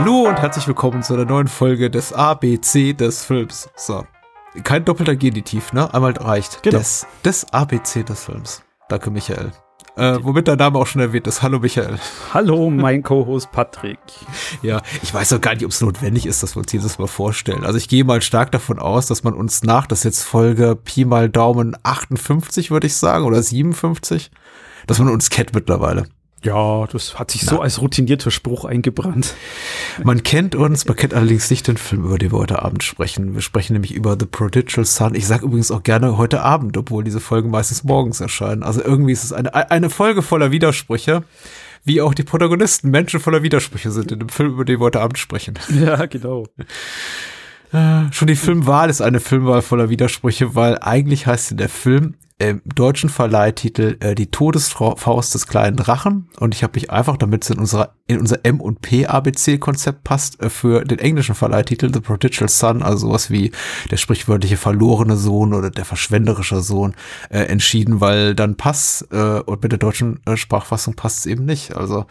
Hallo und herzlich willkommen zu einer neuen Folge des ABC des Films. So. Kein doppelter Genitiv, ne? Einmal reicht. Genau. Des, des ABC des Films. Danke, Michael. Äh, womit dein Name auch schon erwähnt ist. Hallo, Michael. Hallo, mein Co-Host Patrick. Ja, ich weiß auch gar nicht, ob es notwendig ist, dass wir uns jedes Mal vorstellen. Also ich gehe mal stark davon aus, dass man uns nach, das ist jetzt Folge Pi mal Daumen 58, würde ich sagen, oder 57, dass man uns kennt mittlerweile. Ja, das hat sich so als routinierter Spruch eingebrannt. Man kennt uns, man kennt allerdings nicht den Film, über den wir heute Abend sprechen. Wir sprechen nämlich über The Prodigal Son. Ich sage übrigens auch gerne heute Abend, obwohl diese Folgen meistens morgens erscheinen. Also irgendwie ist es eine, eine Folge voller Widersprüche, wie auch die Protagonisten Menschen voller Widersprüche sind in dem Film, über den wir heute Abend sprechen. Ja, genau. Äh, Schon die Filmwahl ist eine Filmwahl voller Widersprüche, weil eigentlich heißt der Film im deutschen Verleihtitel äh, Die Todesfaust des kleinen Drachen und ich habe mich einfach, damit es in unserer in unser M und P ABC Konzept passt, äh, für den englischen Verleihtitel The Prodigal Son, also sowas wie der sprichwörtliche verlorene Sohn oder der verschwenderische Sohn äh, entschieden, weil dann passt äh, und mit der deutschen äh, Sprachfassung passt es eben nicht. Also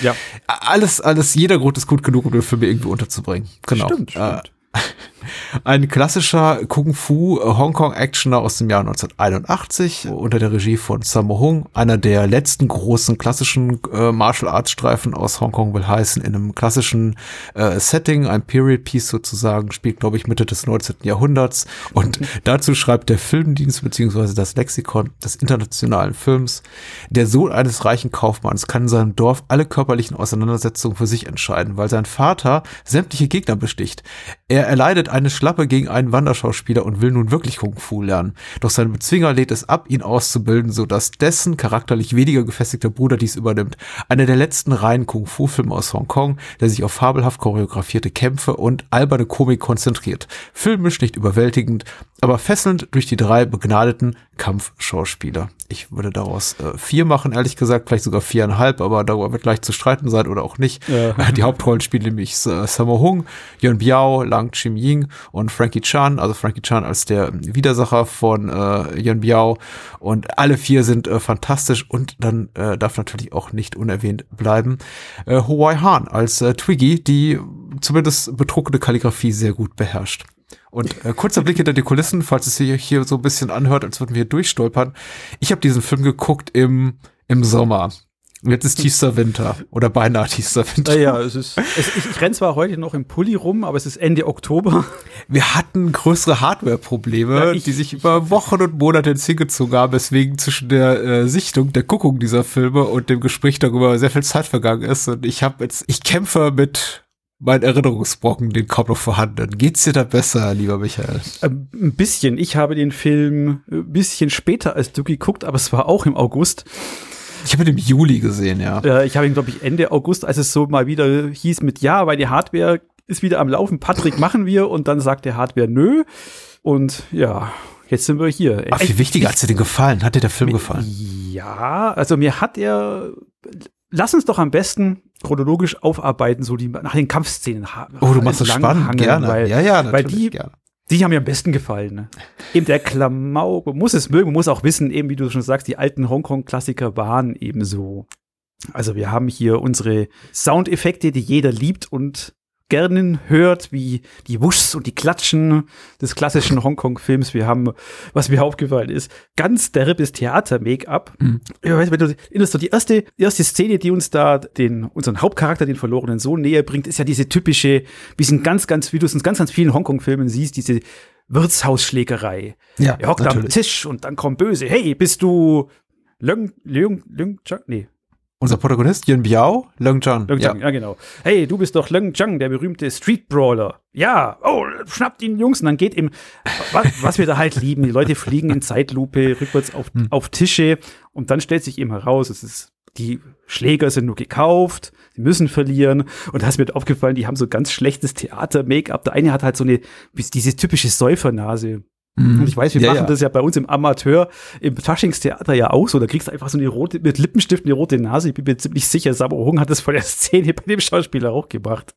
Ja. alles alles jeder Grund ist gut genug, um den Film irgendwie unterzubringen. Genau. Stimmt, Äh, stimmt. ein klassischer Kung-Fu-Hongkong-Actioner aus dem Jahr 1981 unter der Regie von Sammo Hung. Einer der letzten großen klassischen äh, Martial-Arts-Streifen aus Hongkong will heißen, in einem klassischen äh, Setting, ein Period-Piece sozusagen, spielt, glaube ich, Mitte des 19. Jahrhunderts. Und dazu schreibt der Filmdienst beziehungsweise das Lexikon des internationalen Films, der Sohn eines reichen Kaufmanns kann in seinem Dorf alle körperlichen Auseinandersetzungen für sich entscheiden, weil sein Vater sämtliche Gegner besticht. Er erleidet eine Schlappe gegen einen Wanderschauspieler und will nun wirklich Kung Fu lernen. Doch sein Bezwinger lädt es ab, ihn auszubilden, sodass dessen charakterlich weniger gefestigter Bruder dies übernimmt. Einer der letzten reinen Kung Fu Filme aus Hongkong, der sich auf fabelhaft choreografierte Kämpfe und alberne Komik konzentriert. Filmisch nicht überwältigend, aber fesselnd durch die drei begnadeten Kampfschauspieler. Ich würde daraus äh, vier machen, ehrlich gesagt, vielleicht sogar viereinhalb, aber darüber wird gleich zu streiten sein oder auch nicht. Ja. Die Hauptrollen spielen nämlich äh, Sammo Hung, Yun Biao, Lang Chim Ying und Frankie Chan, also Frankie Chan als der Widersacher von äh, Yun Biao und alle vier sind äh, fantastisch und dann äh, darf natürlich auch nicht unerwähnt bleiben äh, Huai Han als äh, Twiggy, die zumindest bedruckte Kalligrafie sehr gut beherrscht. Und äh, kurzer Blick hinter die Kulissen, falls es sich hier so ein bisschen anhört, als würden wir hier durchstolpern. Ich habe diesen Film geguckt im, im Sommer. Jetzt ist tiefster Winter oder beinahe tiefster Winter. Naja, es ist. Es, ich ich renne zwar heute noch im Pulli rum, aber es ist Ende Oktober. Wir hatten größere Hardware-Probleme, Ja, die sich über Wochen und Monate ins hingezogen haben, weswegen zwischen der äh, Sichtung, der Guckung dieser Filme und dem Gespräch darüber sehr viel Zeit vergangen ist. Und ich habe jetzt, ich kämpfe mit meinen Erinnerungsbrocken, den kaum noch vorhanden. Geht's dir da besser, lieber Michael? Ähm, Ein bisschen. Ich habe den Film ein bisschen später als du geguckt, aber es war auch im August. Ich habe ihn im Juli gesehen, ja. Äh, ich habe ihn, glaube ich, Ende August, als es so mal wieder hieß mit Ja, weil die Hardware ist wieder am Laufen. Patrick, machen wir. Und dann sagt der Hardware Nö. Und ja, jetzt sind wir hier. Ach, viel wichtiger, hat dir denn gefallen? Hat dir der Film gefallen? Ja, also mir hat er. Lass uns doch am besten chronologisch aufarbeiten, so die nach den Kampfszenen. Oh, du machst das entlang spannend, hangeln, gerne. Weil, ja, ja, weil natürlich die, gerne. Die haben mir am besten gefallen. Ne? Eben der Klamauk, man muss es mögen, man muss auch wissen, eben wie du schon sagst, die alten Hongkong-Klassiker waren eben so. Also wir haben hier unsere Soundeffekte, die jeder liebt und gerne hört, wie die Wuschs und die Klatschen des klassischen Hongkong-Films. Wir haben, was mir aufgefallen ist, ganz derbes Theater-Make-up. Mhm. Weißt du, wenn du erinnerst, so die erste, die erste Szene, die uns da den, unseren Hauptcharakter, den verlorenen Sohn näher bringt, ist ja diese typische, wie es in ganz, ganz, wie du es in ganz, ganz vielen Hongkong-Filmen siehst, diese Wirtshausschlägerei. Ja, Er hockt am natürlich. Tisch und dann kommt böse. Hey, bist du Leung, Leung, Leung, Chang? Nee, Unser Protagonist, Yun Biao, Leung Chan. Leung Ja. Chang, ja. genau. Hey, du bist doch Leung Chang, der berühmte Street Brawler. Ja, oh, schnappt ihn, Jungs. Und dann geht ihm, was, was wir da halt lieben, die Leute fliegen in Zeitlupe rückwärts auf, Hm. auf Tische und dann stellt sich eben heraus, es ist, die Schläger sind nur gekauft, sie müssen verlieren. Und da ist mir aufgefallen, die haben so ganz schlechtes Theater-Make-up. Der eine hat halt so eine, diese typische Säufernase. Mhm. Und ich weiß, wir Ja, machen ja. das ja bei uns im Amateur, im Faschingstheater ja auch so. Da kriegst du einfach so eine rote, mit Lippenstift eine rote Nase. Ich bin mir ziemlich sicher, Sabo Hung hat das vor der Szene bei dem Schauspieler auch gemacht.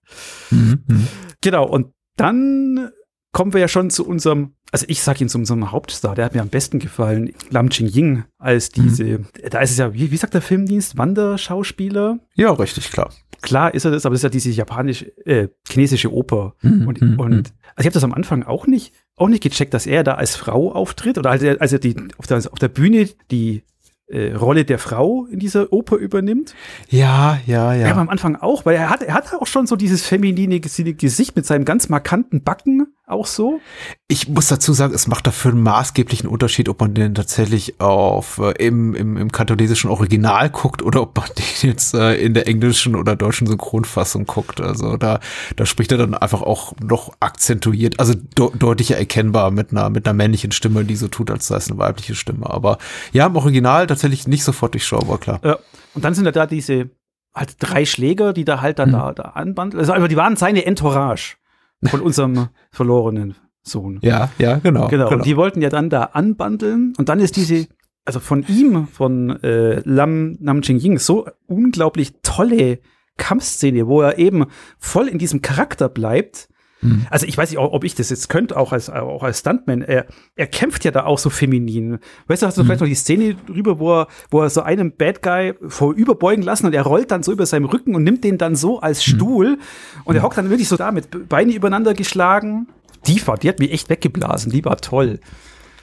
Mhm. Mhm. Genau, und dann kommen wir ja schon zu unserem, also ich sag ihn zu unserem Hauptstar, der hat mir am besten gefallen, Lam Ching Ying, als diese, mhm. da ist es ja, wie, wie sagt der Filmdienst, Wanderschauspieler? Ja, richtig, klar. Klar ist er das, aber das ist ja diese japanische, äh, chinesische Oper. Mhm. Und, mhm. und also ich habe das am Anfang auch nicht, auch nicht gecheckt, dass er da als Frau auftritt oder als er, als er die, auf der, auf der Bühne die äh, Rolle der Frau in dieser Oper übernimmt. Ja, ja, ja. Ja, am Anfang auch, weil er hat, er hat auch schon so dieses feminine Gesicht mit seinem ganz markanten Backen auch so. Ich muss dazu sagen, es macht dafür einen maßgeblichen Unterschied, ob man den tatsächlich auf äh, im, im, im kantonesischen Original guckt oder ob man den jetzt äh, in der englischen oder deutschen Synchronfassung guckt. Also da, da spricht er dann einfach auch noch akzentuiert, also de deutlicher erkennbar mit einer, mit einer männlichen Stimme, die so tut, als sei es eine weibliche Stimme. Aber ja, im Original tatsächlich nicht sofort durchschaubar, klar. Ja. Und dann sind da, da diese halt drei Schläger, die da halt dann mhm. da, da anbandeln. Also, die waren seine Entourage von unserem verlorenen Sohn. Ja, ja, genau. Genau. genau. Und die wollten ja dann da anbandeln und dann ist diese, also von ihm, von äh, Lam Nam Ching Ying, so unglaublich tolle Kampfszene, wo er eben voll in diesem Charakter bleibt Mhm. Also ich weiß nicht, ob ich das jetzt könnte, auch als, auch als Stuntman. Er, er kämpft ja da auch so feminin. Weißt du, hast du mhm. vielleicht noch die Szene drüber, wo er, wo er so einen Bad Guy vorüberbeugen lassen und er rollt dann so über seinem Rücken und nimmt den dann so als mhm. Stuhl mhm. und er hockt dann wirklich so da mit Beine übereinander geschlagen. Die war, die hat mich echt weggeblasen, die war toll.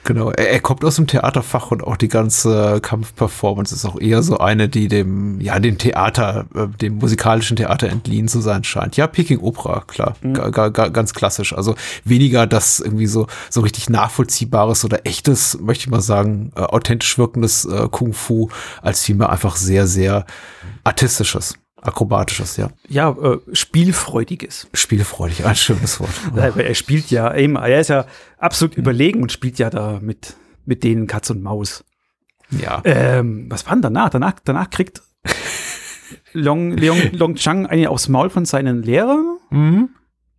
Genau, er, er, kommt aus dem Theaterfach und auch die ganze Kampfperformance ist auch eher so eine, die dem, ja, dem Theater, äh, dem musikalischen Theater entliehen zu sein scheint. Ja, Peking Opera, klar, mhm. ganz klassisch. Also weniger das irgendwie so, so richtig nachvollziehbares oder echtes, möchte ich mal sagen, äh, authentisch wirkendes äh, Kung Fu, als vielmehr einfach sehr, sehr artistisches. Akrobatisches, ja. Ja, äh, spielfreudiges. Spielfreudig, ein schönes Wort. Ja. Er spielt ja eben, er ist ja absolut ja. überlegen und spielt ja da mit, mit denen Katz und Maus. Ja. Ähm, was war denn danach? Danach, danach kriegt Long, Leong, Long Chang eine aufs Maul von seinen Lehrern. Mhm.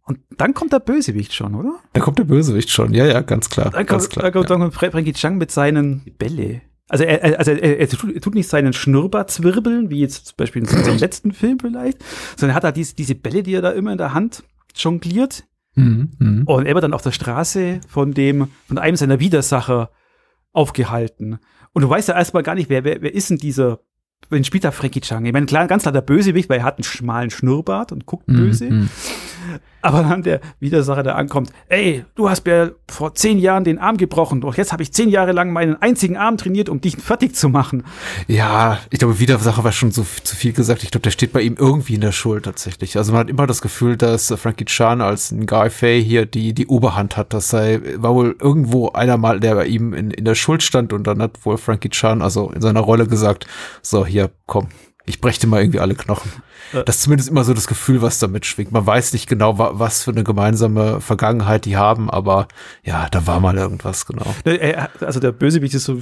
Und dann kommt der Bösewicht schon, oder? Dann kommt der Bösewicht schon, ja, ja, ganz klar. Dann ganz kommt, klar, dann kommt, ja. dann kommt Frankie Chang mit seinen Bälle. Also er, also er, er, tut nicht seinen Schnurrbart zwirbeln, wie jetzt zum Beispiel in seinem letzten Film vielleicht, sondern er hat da diese, diese Bälle, die er da immer in der Hand jongliert. Mhm, mh. Und er wird dann auf der Straße von dem, von einem seiner Widersacher aufgehalten. Und du weißt ja erstmal gar nicht, wer, wer, wer ist denn dieser, wen spielt da Frankie Chang? Ich meine, klar, ganz klar der Bösewicht, weil er hat einen schmalen Schnurrbart und guckt mhm, böse. Mhm, aber dann der Widersacher, der ankommt, ey, du hast mir vor zehn Jahren den Arm gebrochen, doch jetzt habe ich zehn Jahre lang meinen einzigen Arm trainiert, um dich fertig zu machen. Ja, ich glaube, Widersacher war schon so zu viel gesagt. Ich glaube, der steht bei ihm irgendwie in der Schuld tatsächlich. Also man hat immer das Gefühl, dass Frankie Chan als ein Guy Fay hier die, die Oberhand hat. Das sei, war wohl irgendwo einer mal, der bei ihm in, in der Schuld stand und dann hat wohl Frankie Chan also in seiner Rolle gesagt, so, hier, komm, ich brächte mal irgendwie alle Knochen. Das ist zumindest immer so das Gefühl, was damit schwingt. Man weiß nicht genau, was für eine gemeinsame Vergangenheit die haben, aber ja, da war mal irgendwas, genau. Also der Bösewicht ist so,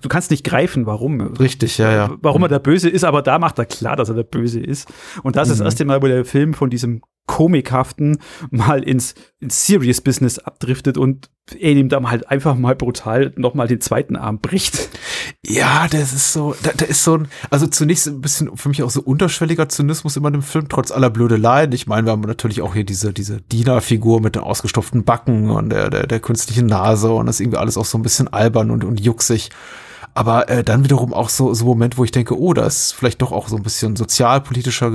du kannst nicht greifen, warum. Richtig, ja, ja. Warum er der Böse ist, aber da macht er klar, dass er der Böse ist. Und das mhm. ist das erste Mal, wo der Film von diesem Komikhaften mal ins, ins Serious Business abdriftet und er ihm dann halt einfach mal brutal nochmal den zweiten Arm bricht. Ja, das ist so, da, da, ist so ein, also zunächst ein bisschen für mich auch so unterschwelliger Zynismus immer in dem Film, trotz aller Blödeleien. Ich meine, wir haben natürlich auch hier diese, diese Dienerfigur mit den ausgestopften Backen und der, der, der künstlichen Nase und das ist irgendwie alles auch so ein bisschen albern und, und jucksig. Aber äh, dann wiederum auch so, so Moment, wo ich denke, oh, da ist vielleicht doch auch so ein bisschen sozialpolitischer,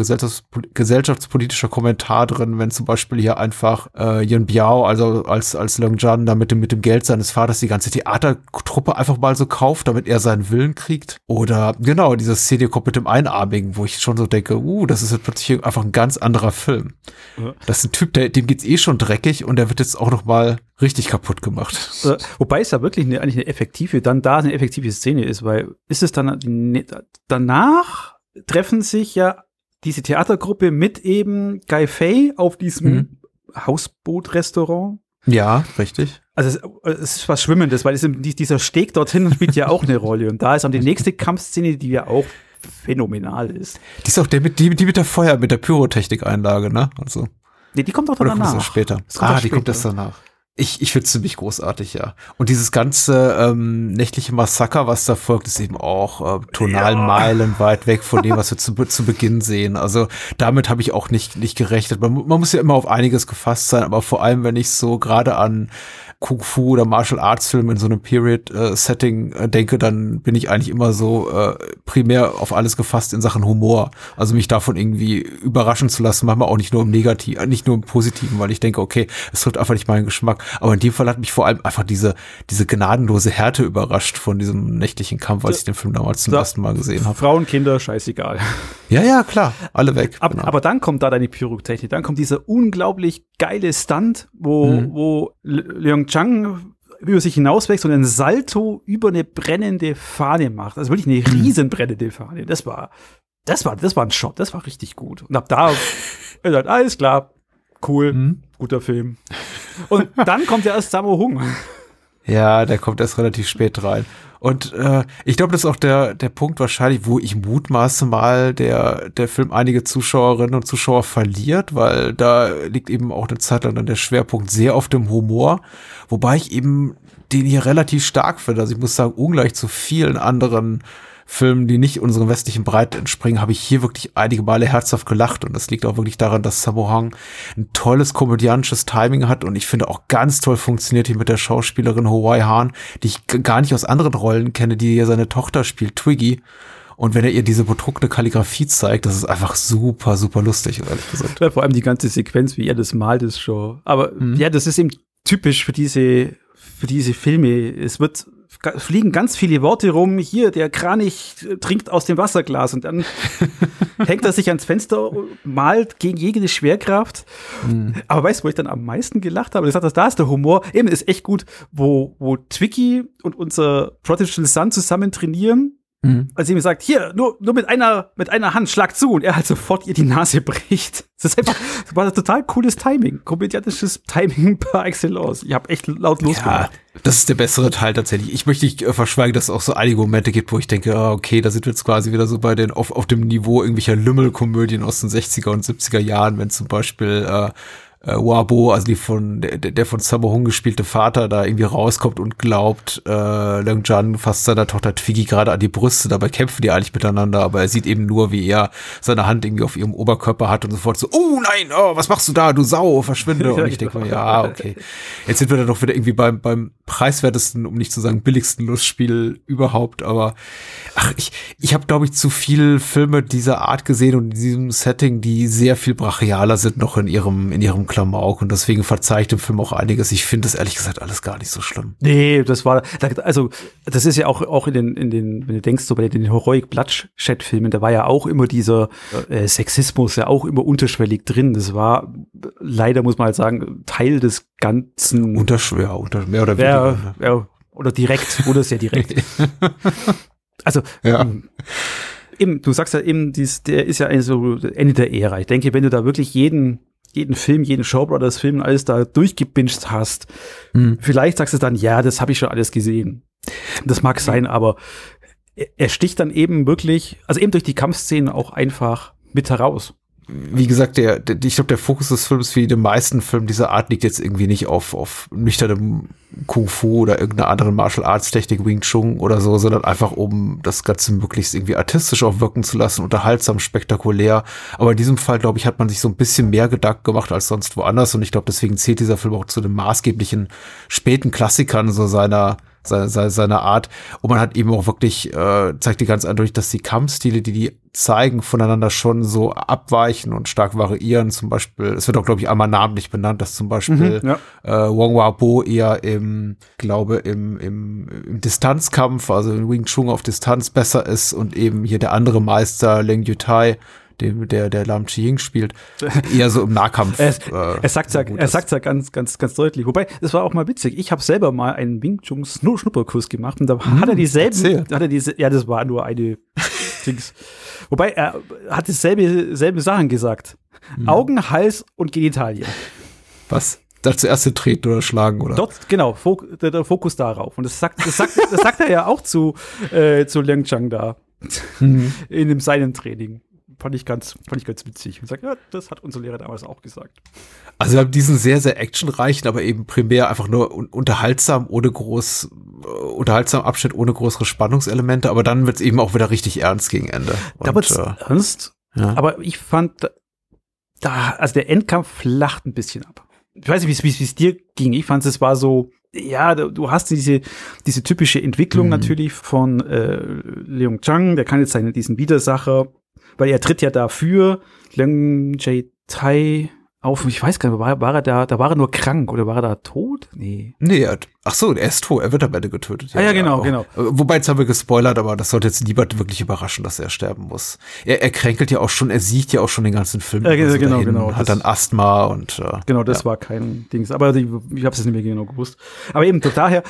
gesellschaftspolitischer Kommentar drin, wenn zum Beispiel hier einfach äh, Yun Biao, also als, als Leung Jan, da mit dem, mit dem Geld seines Vaters die ganze Theatertruppe einfach mal so kauft, damit er seinen Willen kriegt. Oder genau, diese Szene kommt mit dem Einarmigen, wo ich schon so denke, uh, das ist jetzt plötzlich einfach ein ganz anderer Film. Ja. Das ist ein Typ, der, dem geht's eh schon dreckig und der wird jetzt auch noch mal richtig kaputt gemacht. Äh, wobei es ja wirklich eine, eigentlich eine effektive, dann da eine effektive Szene ist, weil ist es dann danach treffen sich ja diese Theatergruppe mit eben Guy Fay auf diesem mhm. Hausboot-Restaurant. Ja, richtig. Also es, es, ist was Schwimmendes, weil es, dieser Steg dorthin spielt ja auch eine Rolle. Und da ist dann die nächste Kampfszene, die ja auch phänomenal ist. Die ist auch der mit, die, die mit der Feuer, mit der Pyrotechnik-Einlage, ne? Also. Nee, die kommt doch danach. Oder kommt das später? Das ah, die später. kommt erst danach. Ich, ich finde es ziemlich großartig, ja. Und dieses ganze ähm, nächtliche Massaker, was da folgt, ist eben auch äh, tonal ja. meilenweit weg von dem, was wir zu, zu Beginn sehen. Also damit habe ich auch nicht, nicht gerechnet. Man, man muss ja immer auf einiges gefasst sein, aber vor allem, wenn ich so gerade an Kung Fu oder Martial Arts Film in so einem Period-Setting äh, äh, denke, dann bin ich eigentlich immer so äh, primär auf alles gefasst in Sachen Humor. Also mich davon irgendwie überraschen zu lassen, manchmal auch nicht nur im Negativen, nicht nur im Positiven, weil ich denke, okay, es trifft einfach nicht meinen Geschmack. Aber in dem Fall hat mich vor allem einfach diese, diese gnadenlose Härte überrascht von diesem nächtlichen Kampf, als ich den Film damals zum da, ersten Mal gesehen habe. Frauen, Kinder, scheißegal. Ja, ja, klar, alle weg. Ab, genau. Aber dann kommt da deine Pyrotechnik, dann kommt dieser unglaublich geile Stunt, wo, mhm. wo Leung Chang über sich hinauswächst und einen Salto über eine brennende Fahne macht. Also wirklich eine mhm. riesen brennende Fahne. Das war, das war, das war ein Shot, das war richtig gut. Und ab da, gesagt, alles klar, cool, mhm. guter Film. Und dann kommt ja erst Sammo Hung. Ja, der kommt erst relativ spät rein. Und äh, ich glaube, das ist auch der, der Punkt wahrscheinlich, wo ich mutmaße mal, der, der Film einige Zuschauerinnen und Zuschauer verliert, weil da liegt eben auch eine Zeit lang dann der Schwerpunkt sehr auf dem Humor, wobei ich eben den hier relativ stark finde. Also ich muss sagen, ungleich zu vielen anderen Filmen, die nicht unserem westlichen Breite entspringen, habe ich hier wirklich einige Male herzhaft gelacht. Und das liegt auch wirklich daran, dass Sammo Hung ein tolles komödiantisches Timing hat und ich finde auch ganz toll funktioniert hier mit der Schauspielerin Hawaii Hahn, die ich gar nicht aus anderen Rollen kenne, die hier seine Tochter spielt, Twiggy. Und wenn er ihr diese bedruckte Kalligrafie zeigt, das ist einfach super, super lustig, ehrlich gesagt. Ja, vor allem die ganze Sequenz, wie er das malt, ist schon. Aber mhm. ja, das ist eben typisch für diese, für diese Filme. Es wird fliegen ganz viele Worte rum. Hier, der Kranich trinkt aus dem Wasserglas und dann hängt er sich ans Fenster, malt gegen jede Schwerkraft. Mhm. Aber weißt du, wo ich dann am meisten gelacht habe? Ich sagte, da ist der Humor. Eben ist echt gut, wo, wo Twiki und unser Prodigal Son zusammen trainieren Mhm. Als sie mir sagt, hier, nur, nur mit einer, mit einer Hand schlag zu und er halt sofort ihr die Nase bricht. Das ist einfach, das war ein total cooles Timing. Komödiantisches Timing par excellence. Ich habe echt laut losgemacht. Ja, das ist der bessere Teil tatsächlich. Ich möchte nicht äh, verschweigen, dass es auch so einige Momente gibt, wo ich denke, ah, okay, da sind wir jetzt quasi wieder so bei den, auf, auf dem Niveau irgendwelcher Lümmelkomödien aus den 60er und 70er Jahren, wenn zum Beispiel, äh, äh, Wabo, also die von der, der von Sammo Hung gespielte Vater, da irgendwie rauskommt und glaubt, äh, Leung Jan fasst seiner Tochter Twiggy gerade an die Brüste, dabei kämpfen die eigentlich miteinander, aber er sieht eben nur, wie er seine Hand irgendwie auf ihrem Oberkörper hat und sofort so, oh nein, oh, was machst du da, du Sau, verschwinde. Und ich denke mir, ja, okay. Jetzt sind wir dann doch wieder irgendwie beim, beim preiswertesten, um nicht zu sagen billigsten Lustspiel überhaupt, aber ach, ich, ich habe, glaube ich, zu viel Filme dieser Art gesehen und in diesem Setting, die sehr viel brachialer sind noch in ihrem, in ihrem Klamauk und deswegen verzeiht dem Film auch einiges. Ich finde das ehrlich gesagt alles gar nicht so schlimm. Nee, das war, also, das ist ja auch, auch in den, in den, wenn du denkst, so bei den Heroic Bloodshed-Filmen, da war ja auch immer dieser äh, Sexismus ja auch immer unterschwellig drin. Das war leider, muss man halt sagen, Teil des ganzen. Unterschwer, unter, mehr oder weniger. Ja, ne? ja, oder direkt, oder sehr direkt. also, ja. Ähm, eben, du sagst ja eben, dies, der ist ja so Ende der Ära. Ich denke, wenn du da wirklich jeden jeden Film, jeden Show Brothers Film, alles da durchgebinged hast, mhm. vielleicht sagst du dann, ja, das habe ich schon alles gesehen. Das mag sein, aber er sticht dann eben wirklich, also eben durch die Kampfszenen auch einfach mit heraus wie gesagt, der, der ich glaube, der Fokus des Films wie den meisten Filmen dieser Art liegt jetzt irgendwie nicht auf, auf nüchternem Kung Fu oder irgendeiner anderen Martial Arts Technik, Wing Chun oder so, sondern einfach um das Ganze möglichst irgendwie artistisch auch wirken zu lassen, unterhaltsam, spektakulär. Aber in diesem Fall, glaube ich, hat man sich so ein bisschen mehr Gedanken gemacht als sonst woanders und ich glaube, deswegen zählt dieser Film auch zu den maßgeblichen späten Klassikern so seiner seine, seine Art. Und man hat eben auch wirklich, äh, zeigt die ganz eindeutig, dass die Kampfstile, die die zeigen, voneinander schon so abweichen und stark variieren. Zum Beispiel, es wird auch, glaube ich, einmal namentlich benannt, dass zum Beispiel mhm, ja. äh, Wong Wabo eher im, glaube, im, im, im Distanzkampf, also in Wing Chun auf Distanz besser ist und eben hier der andere Meister, Leng Yutai, dem, der, der Lam Chi Ying spielt, eher so im Nahkampf. er, äh, er sagt ja, er sagt ja ganz, ganz, ganz deutlich. Wobei, das war auch mal witzig. Ich habe selber mal einen Wing Chun Schnupperkurs gemacht und da hm, hat er dieselben, hat er diese, ja, das war nur eine Dings. Wobei, er hat dieselbe, selbe Sachen gesagt. Hm. Augen, Hals und Genitalien. Was? Da zuerst treten oder schlagen, oder? Dort, genau, Fok der, der, Fokus darauf. Und das sagt, das sagt, das sagt er ja auch zu, äh, zu Liang Chang da. Mhm. In dem seinen Training fand ich ganz, fand ich ganz witzig. Und sag, ja, das hat unsere Lehrer damals auch gesagt. Also wir haben diesen sehr, sehr actionreichen, aber eben primär einfach nur un unterhaltsam, ohne groß, äh, unterhaltsam Abschnitt, ohne größere Spannungselemente, aber dann wird es eben auch wieder richtig ernst gegen Ende. Da wird's äh, ernst, ja. aber ich fand, da, also der Endkampf flacht ein bisschen ab. Ich weiß nicht, wie es dir ging. Ich fand, es war so, ja, du hast diese, diese typische Entwicklung mhm. natürlich von äh, Leung Chang, der kann jetzt seinen, diesen Widersacher, weil er tritt ja dafür, Leung Jae Tai auf, ich weiß gar nicht, war, war er da, da war er nur krank oder war er da tot? Nee. Nee, er hat, ach so, er ist tot, er wird am Ende getötet. Ja, ah, ja genau, genau. Wobei, jetzt haben wir gespoilert, aber das sollte jetzt niemand wirklich überraschen, dass er sterben muss. Er, er kränkelt ja auch schon, er sieht ja auch schon den ganzen Film. Ja, also genau, genau. Hat dann Asthma und. Äh, genau, das ja. war kein Dings, aber ich, ich habe es nicht mehr genau gewusst. Aber eben, daher,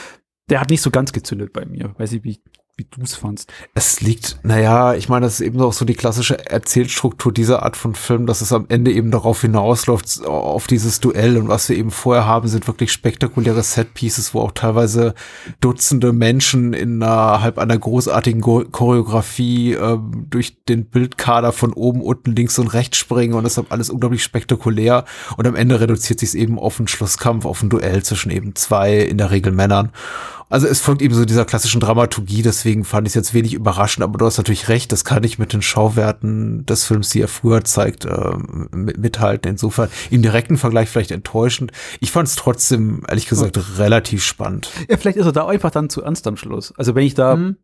der hat nicht so ganz gezündet bei mir. Weiß ich, wie, wie du es fandst. Es liegt, naja, ich meine, das ist eben auch so die klassische Erzählstruktur dieser Art von Film, dass es am Ende eben darauf hinausläuft, auf dieses Duell. Und was wir eben vorher haben, sind wirklich spektakuläre Setpieces, wo auch teilweise Dutzende Menschen in einer großartigen Choreografie äh, durch den Bildkader von oben, unten, links und rechts springen und deshalb alles unglaublich spektakulär. Und am Ende reduziert sich es eben auf einen Schlusskampf, auf ein Duell zwischen eben zwei, in der Regel Männern. Also es folgt eben so dieser klassischen Dramaturgie, deswegen fand ich es jetzt wenig überraschend, aber du hast natürlich recht, das kann ich mit den Schauwerten des Films, die er früher zeigt, äh, mithalten. Insofern im direkten Vergleich vielleicht enttäuschend. Ich fand es trotzdem, ehrlich gesagt, oh. relativ spannend. Ja, vielleicht ist er da einfach dann zu ernst am Schluss. Also wenn ich da mhm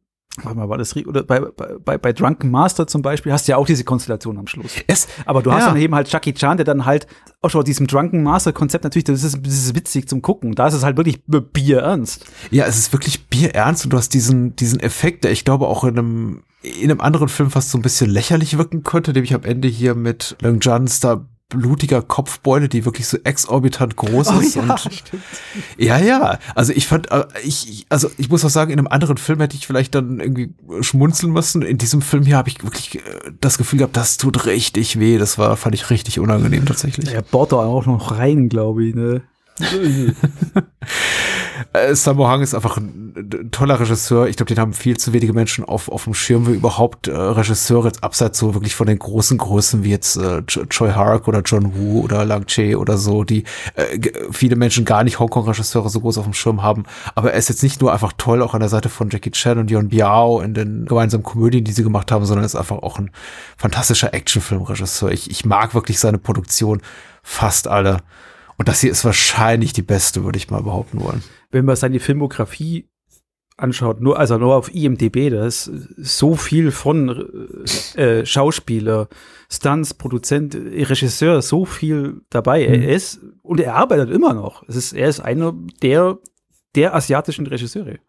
warte mal, war das oder bei, bei, bei Drunken Master zum Beispiel hast du ja auch diese Konstellation am Schluss. Es, Aber du ja. hast dann eben halt Chucky Chan, der dann halt auch schon diesem Drunken Master Konzept natürlich, das ist, das ist witzig zum gucken. Da ist es halt wirklich bierernst. Ja, es ist wirklich bierernst und du hast diesen, diesen Effekt, der ich glaube auch in einem, in einem anderen Film fast so ein bisschen lächerlich wirken könnte, nämlich am Ende hier mit Long Johns da blutiger Kopfbeule, die wirklich so exorbitant groß oh, ist. Ja, und, stimmt. ja, ja. Also ich fand, äh, ich, also ich muss auch sagen, in einem anderen Film hätte ich vielleicht dann irgendwie schmunzeln müssen. In diesem Film hier habe ich wirklich äh, das Gefühl gehabt, das tut richtig weh. Das war, fand ich richtig unangenehm tatsächlich. Er baut da auch noch rein, glaube ich, ne? Äh, Sammo Hang ist einfach ein, toller Regisseur. Ich glaube, den haben viel zu wenige Menschen auf, auf dem Schirm, wie überhaupt äh, Regisseure jetzt abseits so wirklich von den großen Größen wie jetzt äh, Choi Hark oder John Woo oder Lang Che oder so, die äh, viele Menschen gar nicht Hongkong-Regisseure so groß auf dem Schirm haben. Aber er ist jetzt nicht nur einfach toll, auch an der Seite von Jackie Chan und Yon Biao in den gemeinsamen Komödien, die sie gemacht haben, sondern ist einfach auch ein fantastischer Actionfilmregisseur. Ich, ich mag wirklich seine Produktion fast alle. Und das hier ist wahrscheinlich die beste, würde ich mal behaupten wollen. Wenn man seine Filmografie anschaut, nur, also nur auf IMDB, da ist so viel von äh, Schauspieler, Stunts, Produzent, Regisseur, so viel dabei. Mhm. Er ist, und er arbeitet immer noch. Es ist, er ist einer der, der asiatischen Regisseure.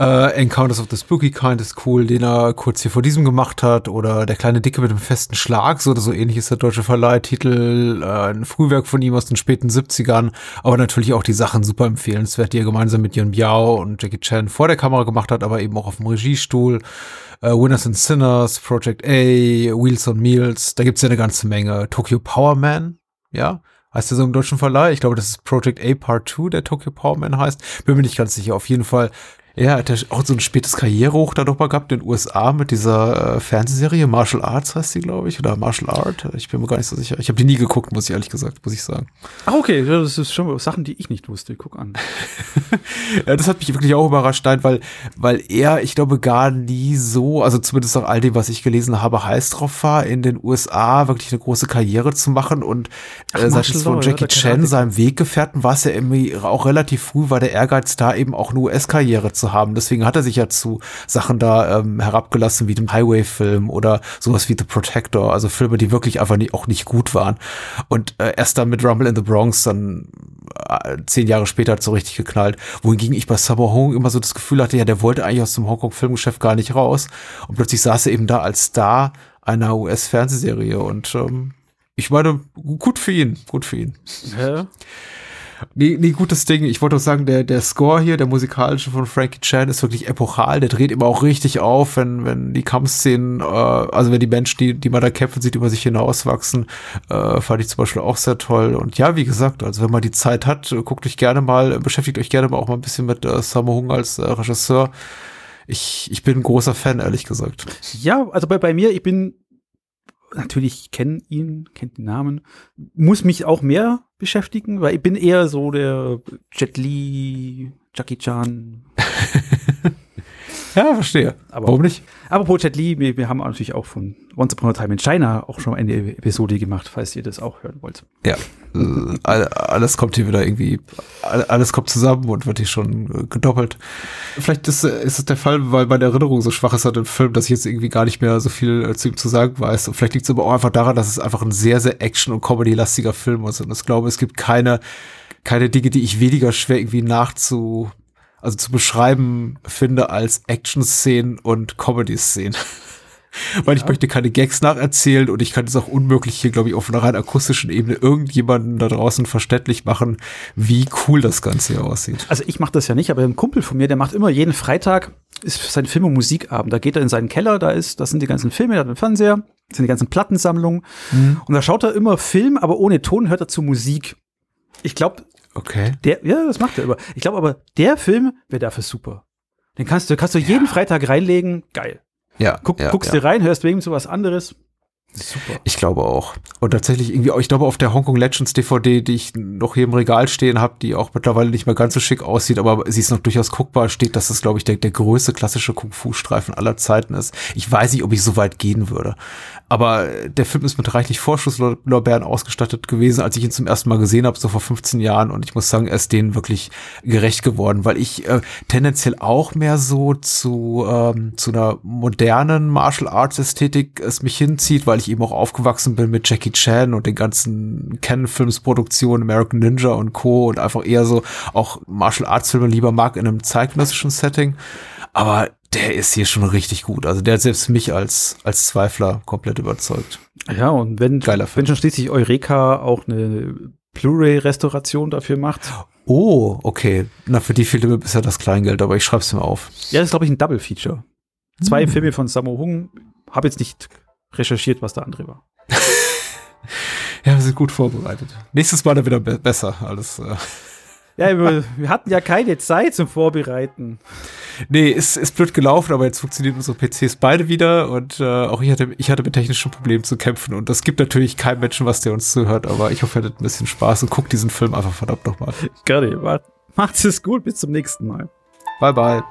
Äh, Encounters of the Spooky Kind ist cool, den er kurz hier vor diesem gemacht hat. Oder Der kleine Dicke mit dem festen Schlag, so oder so ähnlich ist der deutsche Verleihtitel. Äh, ein Frühwerk von ihm aus den späten 70ern. Aber natürlich auch die Sachen super empfehlenswert, die er gemeinsam mit Yun Biao und Jackie Chan vor der Kamera gemacht hat, aber eben auch auf dem Regiestuhl. Äh, Winners and Sinners, Project A, Wheels on Meals. Da gibt's ja eine ganze Menge. Tokyo Power Man, ja. Heißt der so im deutschen Verleih? Ich glaube, das ist Project A Part 2, der Tokyo Power Man heißt. Bin mir nicht ganz sicher. Auf jeden Fall ja, hat er auch so ein spätes Karrierehoch da doch mal gehabt in den USA mit dieser äh, Fernsehserie. Martial Arts heißt die, glaube ich, oder Martial Art. Ich bin mir gar nicht so sicher. Ich habe die nie geguckt, muss ich ehrlich gesagt, muss ich sagen. Ah, okay, das ist schon Sachen, die ich nicht wusste. Guck an. ja, das hat mich wirklich auch überrascht, weil, weil er, ich glaube, gar nie so, also zumindest nach all dem, was ich gelesen habe, heiß drauf war, in den USA wirklich eine große Karriere zu machen und Ach, äh, seitens von Jackie Chan, seinem Weggefährten, war es ja irgendwie auch relativ früh, war der Ehrgeiz da eben auch eine US-Karriere zu haben. Deswegen hat er sich ja zu Sachen da ähm, herabgelassen wie dem Highway-Film oder sowas wie The Protector, also Filme, die wirklich einfach nie, auch nicht gut waren. Und äh, erst dann mit Rumble in the Bronx dann äh, zehn Jahre später hat so richtig geknallt. Wohingegen ich bei Summer Hong immer so das Gefühl hatte, ja, der wollte eigentlich aus dem Hongkong-Filmgeschäft gar nicht raus. Und plötzlich saß er eben da als Star einer US-Fernsehserie und ähm, ich meine, gut für ihn, gut für ihn. Ja. Nee, nee, gutes Ding. Ich wollte auch sagen, der, der Score hier, der musikalische von Frankie Chan ist wirklich epochal. Der dreht immer auch richtig auf, wenn, wenn die Kampfszenen, äh, also wenn die Menschen, die, die man da kämpfen sieht, über sich hinauswachsen, äh, fand ich zum Beispiel auch sehr toll. Und ja, wie gesagt, also wenn man die Zeit hat, guckt euch gerne mal, beschäftigt euch gerne mal auch mal ein bisschen mit äh, Sammo Hung als äh, Regisseur. Ich, ich bin ein großer Fan, ehrlich gesagt. Ja, also bei, bei mir, ich bin natürlich kenne ihn, kennt den Namen, muss mich auch mehr beschäftigen, weil ich bin eher so der Jet Li, Jackie Chan. ja, verstehe. Aber, Warum nicht? Apropos Jet Li, wir, wir haben natürlich auch von Once Upon a Time in China auch schon eine Episode gemacht, falls ihr das auch hören wollt. Ja, äh, alles kommt hier wieder irgendwie, alles kommt zusammen und wird hier schon äh, gedoppelt. Vielleicht ist, äh, ist es der Fall, weil meine Erinnerung so schwach ist an den Film, dass ich jetzt irgendwie gar nicht mehr so viel zu ihm zu sagen weiß. Und vielleicht liegt es aber auch einfach daran, dass es einfach ein sehr, sehr Action- und Comedy-lastiger Film ist. Und ich glaube, es gibt keine, keine Dinge, die ich weniger schwer irgendwie nachzu, also zu beschreiben finde als Action-Szenen und Comedy-Szenen. Weil ja. ich möchte keine Gags nacherzählen und ich kann es auch unmöglich hier, glaube ich, auf einer rein akustischen Ebene irgendjemanden da draußen verständlich machen, wie cool das Ganze hier aussieht. Also ich mache das ja nicht, aber ein Kumpel von mir, der macht immer jeden Freitag ist sein Film- und Musikabend. Da geht er in seinen Keller, da ist, das sind die ganzen Filme, da hat einen Fernseher, das sind die ganzen Plattensammlungen. Mhm. Und da schaut er immer Film, aber ohne Ton hört er zu Musik. Ich glaube, okay. Der, ja, das macht er immer. Ich glaube aber, der Film wäre dafür super. Den kannst du, kannst du jeden ja. Freitag reinlegen. Geil. Ja. Guck, ja, guckst ja. dir rein, hörst wegen so was anderes. Super. Ich glaube auch. Und tatsächlich irgendwie, ich glaube auf der Hongkong Legends DVD, die ich noch hier im Regal stehen habe, die auch mittlerweile nicht mehr ganz so schick aussieht, aber sie ist noch durchaus guckbar, steht, dass das, glaube ich, der, der größte klassische Kung-Fu-Streifen aller Zeiten ist. Ich weiß nicht, ob ich so weit gehen würde. Aber der Film ist mit reichlich Vorschusslorbeeren ausgestattet gewesen, als ich ihn zum ersten Mal gesehen habe, so vor 15 Jahren. Und ich muss sagen, er ist denen wirklich gerecht geworden, weil ich äh, tendenziell auch mehr so zu, ähm, zu einer modernen Martial Arts Ästhetik es mich hinzieht, weil ich eben auch aufgewachsen bin mit Jackie Chan und den ganzen Canon-Films-Produktionen, American Ninja und Co. und einfach eher so auch Martial Arts-Filme lieber mag in einem zeitgenössischen Setting. Aber der ist hier schon richtig gut. Also der hat selbst mich als, als Zweifler komplett überzeugt. Ja, und wenn, wenn schon schließlich Eureka auch eine Blu-ray-Restauration dafür macht. Oh, okay. Na, für die Filme ist ja das Kleingeld, aber ich schreib's mir auf. Ja, das ist, glaube ich, ein Double-Feature. Zwei hm. Filme von Sammo Hung. Hab jetzt nicht recherchiert, was der andere war. ja, wir sind gut vorbereitet. Nächstes Mal dann wieder be besser. Alles. Äh. Ja, wir, wir, hatten ja keine Zeit zum Vorbereiten. Nee, ist, ist blöd gelaufen, aber jetzt funktionieren unsere PCs beide wieder und äh, auch ich hatte, ich hatte mit technischen Problemen zu kämpfen und das gibt natürlich keinem Menschen was, der uns zuhört, aber ich hoffe, ihr hattet ein bisschen Spaß und guckt diesen Film einfach verdammt nochmal. Gerne, macht es gut, bis zum nächsten Mal. Bye, bye.